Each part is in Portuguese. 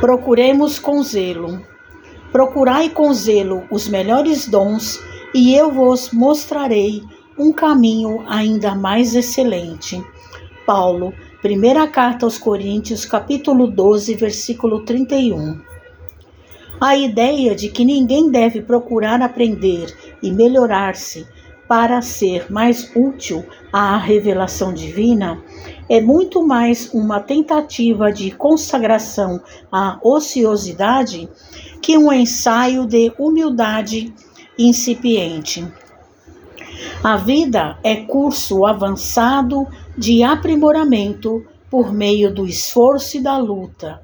Procuremos com zelo. Procurai com zelo os melhores dons, e eu vos mostrarei um caminho ainda mais excelente. Paulo, primeira carta aos Coríntios, capítulo 12, versículo 31. A ideia de que ninguém deve procurar aprender e melhorar-se para ser mais útil à revelação divina é muito mais uma tentativa de consagração à ociosidade que um ensaio de humildade incipiente. A vida é curso avançado de aprimoramento por meio do esforço e da luta.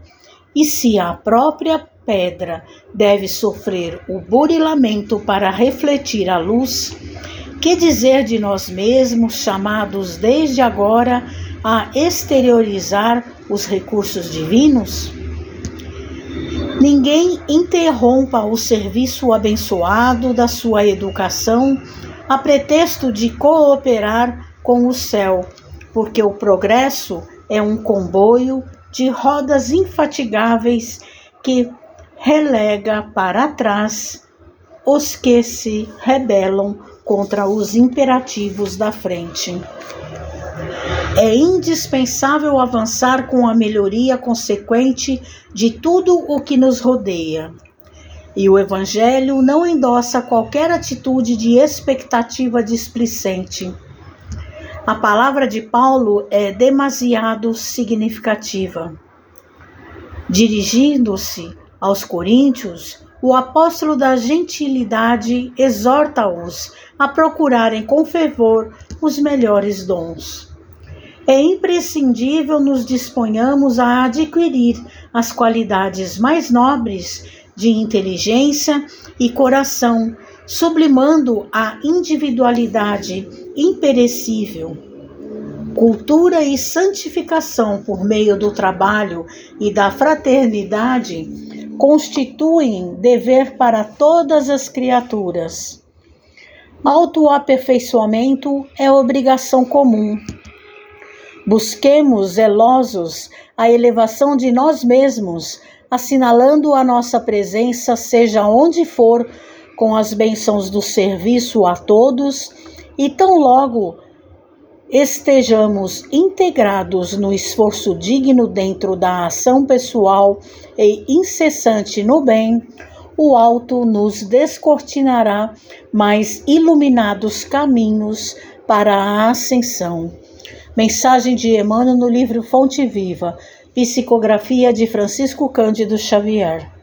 E se a própria pedra deve sofrer o burilamento para refletir a luz, que dizer de nós mesmos, chamados desde agora a exteriorizar os recursos divinos? Ninguém interrompa o serviço abençoado da sua educação a pretexto de cooperar com o céu, porque o progresso é um comboio de rodas infatigáveis que relega para trás os que se rebelam contra os imperativos da frente. É indispensável avançar com a melhoria consequente de tudo o que nos rodeia. E o Evangelho não endossa qualquer atitude de expectativa displicente. A palavra de Paulo é demasiado significativa. Dirigindo-se aos coríntios, o apóstolo da gentilidade exorta-os a procurarem com fervor os melhores dons é imprescindível nos disponhamos a adquirir as qualidades mais nobres de inteligência e coração, sublimando a individualidade imperecível. Cultura e santificação por meio do trabalho e da fraternidade constituem dever para todas as criaturas. Autoaperfeiçoamento é obrigação comum Busquemos zelosos a elevação de nós mesmos, assinalando a nossa presença, seja onde for, com as bênçãos do serviço a todos, e tão logo estejamos integrados no esforço digno dentro da ação pessoal e incessante no bem, o alto nos descortinará mais iluminados caminhos para a ascensão. Mensagem de Emmanuel no livro Fonte Viva, Psicografia de Francisco Cândido Xavier.